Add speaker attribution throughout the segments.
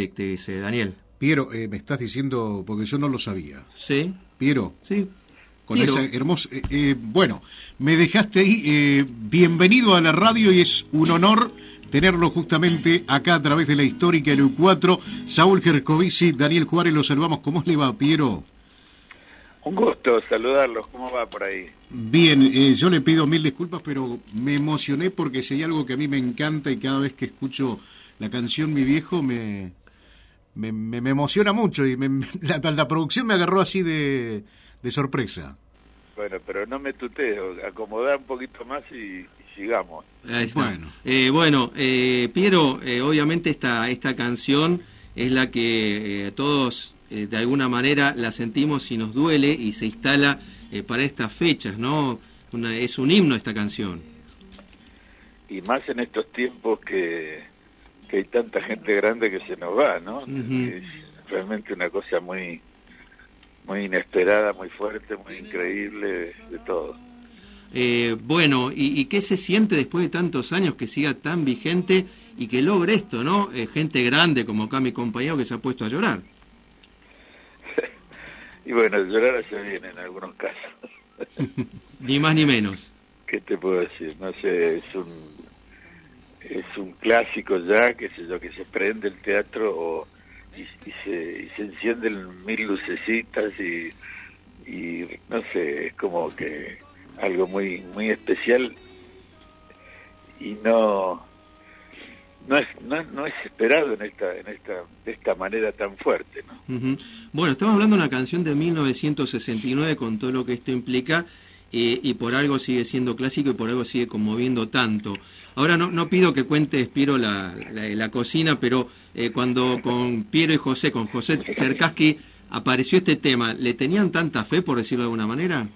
Speaker 1: dice Daniel.
Speaker 2: Piero, eh, me estás diciendo, porque yo no lo sabía.
Speaker 1: Sí.
Speaker 2: Piero.
Speaker 1: Sí.
Speaker 2: Con esa hermosa... Eh, eh, bueno, me dejaste ahí. bienvenido a la radio y es un honor tenerlo justamente acá a través de la histórica u 4 Saúl Gercovici, Daniel Juárez, lo salvamos. ¿Cómo le va, Piero?
Speaker 3: Un gusto saludarlos. ¿Cómo va por ahí?
Speaker 2: Bien, yo le pido mil disculpas, pero me emocioné porque si hay algo que a mí me encanta y cada vez que escucho la canción Mi Viejo me me, me, emociona mucho y la, la, producción me agarró así de, de, sorpresa.
Speaker 3: Bueno, pero no me tuteo, acomodá un poquito más y, sigamos.
Speaker 1: Bueno, eh, bueno eh, Piero, eh, obviamente esta, esta canción es la que todos de alguna manera la sentimos y nos duele y se instala para estas fechas, ¿no? es un himno esta canción.
Speaker 3: Y más en estos tiempos que que hay tanta gente grande que se nos va, ¿no? Es realmente una cosa muy muy inesperada, muy fuerte, muy increíble de, todo.
Speaker 1: Eh, bueno, ¿y, qué se siente después de tantos años que siga tan vigente y que logre esto, ¿no? Eh, gente grande como acá mi compañero que se ha puesto a llorar.
Speaker 3: y bueno, llorar se viene en algunos casos.
Speaker 1: ni más ni menos.
Speaker 3: ¿Qué te puedo decir? No sé, es un es un clásico ya, que sé yo, que se prende el teatro o, y, se, y se encienden mil lucecitas y, y no sé, es como que algo muy muy especial y no no es, no, no, es esperado en esta, en esta, de esta manera tan fuerte. ¿no?
Speaker 1: Bueno, estamos hablando de una canción de 1969 con todo lo que esto implica eh, y por algo sigue siendo clásico y por algo sigue conmoviendo tanto. Ahora no, no pido que cuentes, Piero, la, la, cocina, pero eh, cuando con Piero y José, con José Cherkaski, apareció este tema, ¿le tenían tanta fe, por decirlo de alguna manera?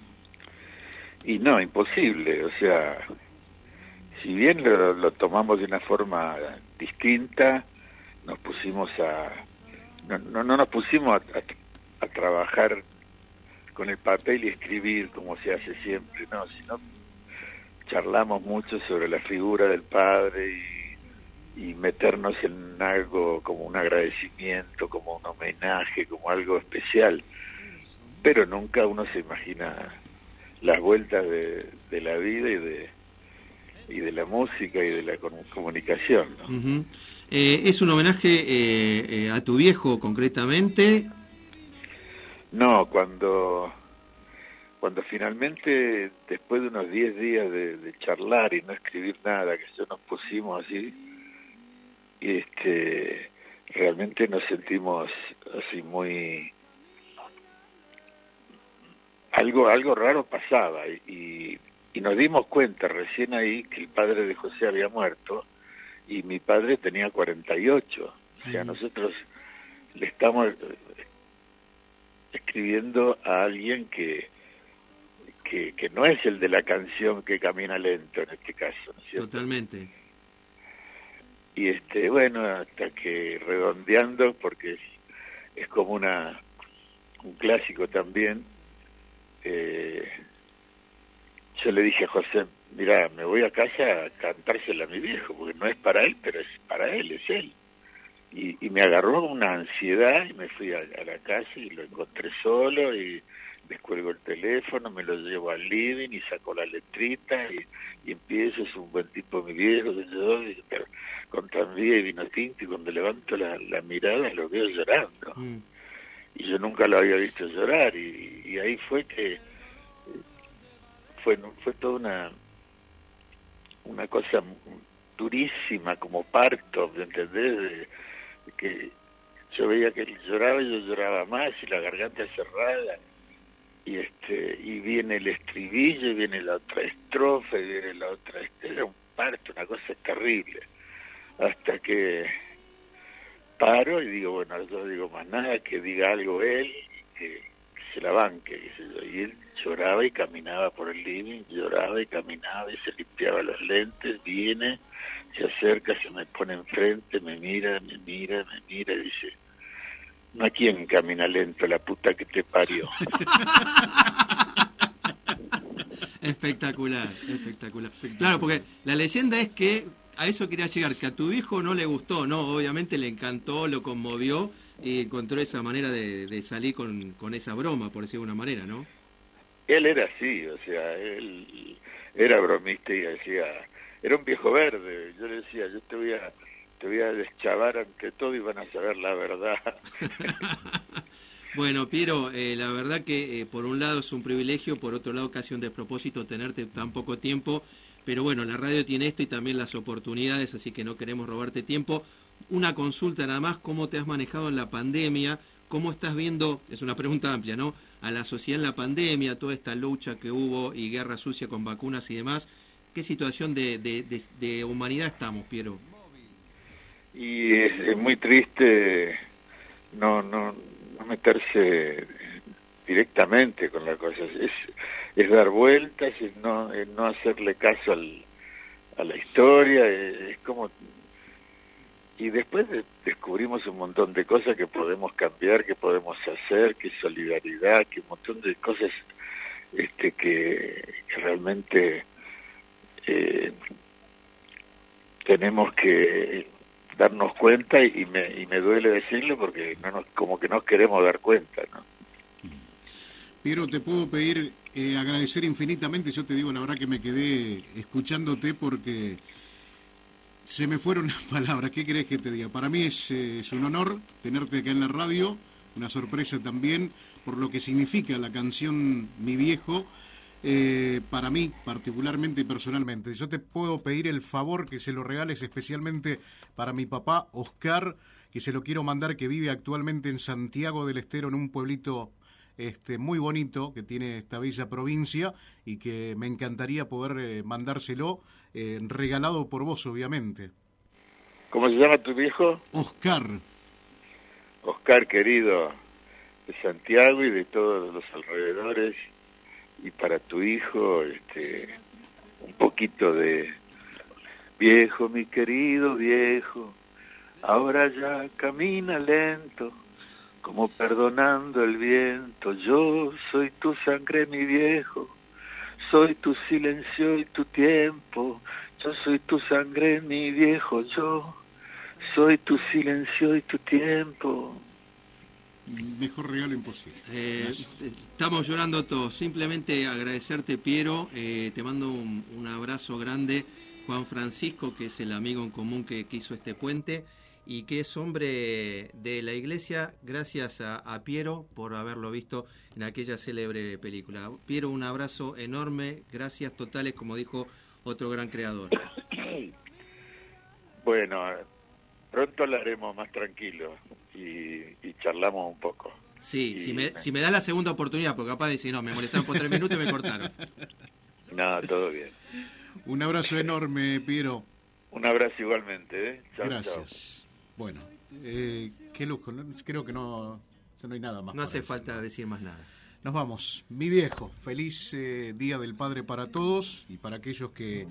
Speaker 3: Y no, imposible. O sea, si bien lo, tomamos de una forma distinta, nos pusimos a... No, no, nos pusimos a, a trabajar con el papel y escribir como se hace siempre, no, sino charlamos mucho sobre la figura del padre y, meternos en algo como un agradecimiento, como un homenaje, como algo especial. Pero nunca uno se imagina las vueltas de, de la vida y de, y de la música y de la comunicación. ¿no?
Speaker 1: eh, ¿Es un homenaje eh, eh, a tu viejo concretamente
Speaker 3: no, cuando, cuando finalmente, después de unos 10 días de, charlar y no escribir nada, que ya nos pusimos así, este, realmente nos sentimos así muy... Algo, algo raro pasaba y, y nos dimos cuenta recién ahí que el padre de José había muerto y mi padre tenía 48. O sea, nosotros le estamos escribiendo a alguien que, que, que, no es el de la canción que camina lento en este caso.
Speaker 1: Totalmente.
Speaker 3: Y este, bueno, hasta que redondeando, porque es, es como una un clásico también, eh, yo le dije a José, mira, me voy a casa a cantársela a mi viejo, porque no es para él, pero es para él, es él y, me agarró una ansiedad y me fui a, la casa y lo encontré solo y descuelgo el teléfono, me lo llevo al living y saco la letrita y, y empiezo, es un buen tipo mi viejo, pero con tranvía y vino tinto y cuando levanto la, mirada lo veo llorando. Mm. Y yo nunca lo había visto llorar y, y ahí fue que fue, fue toda una, una cosa durísima como parto, ¿me entendés? Que yo veía que él lloraba y yo lloraba más y la garganta cerrada. Y este y viene el estribillo y viene la otra estrofa y viene la otra este, era un parto una cosa terrible. Hasta que paro y digo bueno yo digo más nada que diga algo él y que, se la banque y él lloraba y caminaba por el living lloraba y caminaba y se limpiaba los lentes viene se acerca, se me pone enfrente, me mira, me mira, me mira y dice, no a quién camina lento, la puta que te parió.
Speaker 1: espectacular, espectacular. Claro, porque la leyenda es que a eso quería llegar, que a tu hijo no le gustó, no, obviamente le encantó, lo conmovió y encontró esa manera de, salir con, con, esa broma, por decirlo de una manera, ¿no?
Speaker 3: Él era así, o sea, él era bromista y decía, era un viejo verde, yo le decía, yo te voy a, te voy a deschavar ante todo y van a saber la verdad.
Speaker 1: Bueno, Piero, eh, la verdad que eh, por un lado es un privilegio, por otro lado casi un despropósito tenerte tan poco tiempo, pero bueno, la radio tiene esto y también las oportunidades, así que no queremos robarte tiempo. Una consulta nada más, ¿cómo te has manejado en la pandemia? ¿Cómo estás viendo, es una pregunta amplia, ¿no? A la sociedad en la pandemia, toda esta lucha que hubo y guerra sucia con vacunas y demás. ¿Qué situación de, de, humanidad estamos, Piero?
Speaker 3: Y es muy triste no, no, no meterse directamente con la cosa, es, es dar vueltas, es no, no hacerle caso al, a la historia, es, como... Y después descubrimos un montón de cosas que podemos cambiar, que podemos hacer, que solidaridad, que un montón de cosas este, que, realmente eh, tenemos que darnos cuenta y me, y me duele decirlo porque no nos, como que no queremos dar cuenta, ¿no?
Speaker 2: Piero, te puedo pedir eh, agradecer infinitamente, yo te digo la verdad que me quedé escuchándote porque se me fueron las palabras, ¿qué crees que te diga? Para mí es, eh, es un honor tenerte acá en la radio, una sorpresa también por lo que significa la canción Mi Viejo, eh, para mí, particularmente y personalmente. Yo te puedo pedir el favor que se lo regales especialmente para mi papá, Oscar, que se lo quiero mandar, que vive actualmente en Santiago del Estero, en un pueblito este, muy bonito que tiene esta bella provincia y que me encantaría poder eh, mandárselo eh, regalado por vos, obviamente.
Speaker 3: ¿Cómo se llama tu viejo?
Speaker 2: Oscar.
Speaker 3: Oscar, querido, de Santiago y de todos los alrededores y para tu hijo este un poquito de viejo mi querido viejo ahora ya camina lento como perdonando el viento yo soy tu sangre mi viejo soy tu silencio y tu tiempo yo soy tu sangre mi viejo yo soy tu silencio y tu tiempo
Speaker 2: Mejor regalo imposible.
Speaker 1: Eh, estamos llorando todos. Simplemente agradecerte, Piero. Eh, te mando un, abrazo grande. Juan Francisco, que es el amigo en común que, quiso este puente y que es hombre de la iglesia, gracias a, Piero por haberlo visto en aquella célebre película. Piero, un abrazo enorme, gracias totales, como dijo otro gran creador.
Speaker 3: Bueno, pronto lo haremos más tranquilo y, charlamos un poco.
Speaker 1: Sí, si, me, si me da la segunda oportunidad, porque capaz de decir, no, me molestaron por tres minutos y me cortaron.
Speaker 3: No, todo bien.
Speaker 2: Un abrazo enorme, Piero.
Speaker 3: Un abrazo igualmente, ¿eh?
Speaker 2: Gracias. Bueno, eh, qué lujo, creo que no, no hay nada más.
Speaker 1: No hace falta decir más nada.
Speaker 2: Nos vamos. Mi viejo, feliz eh, Día del Padre para todos y para aquellos que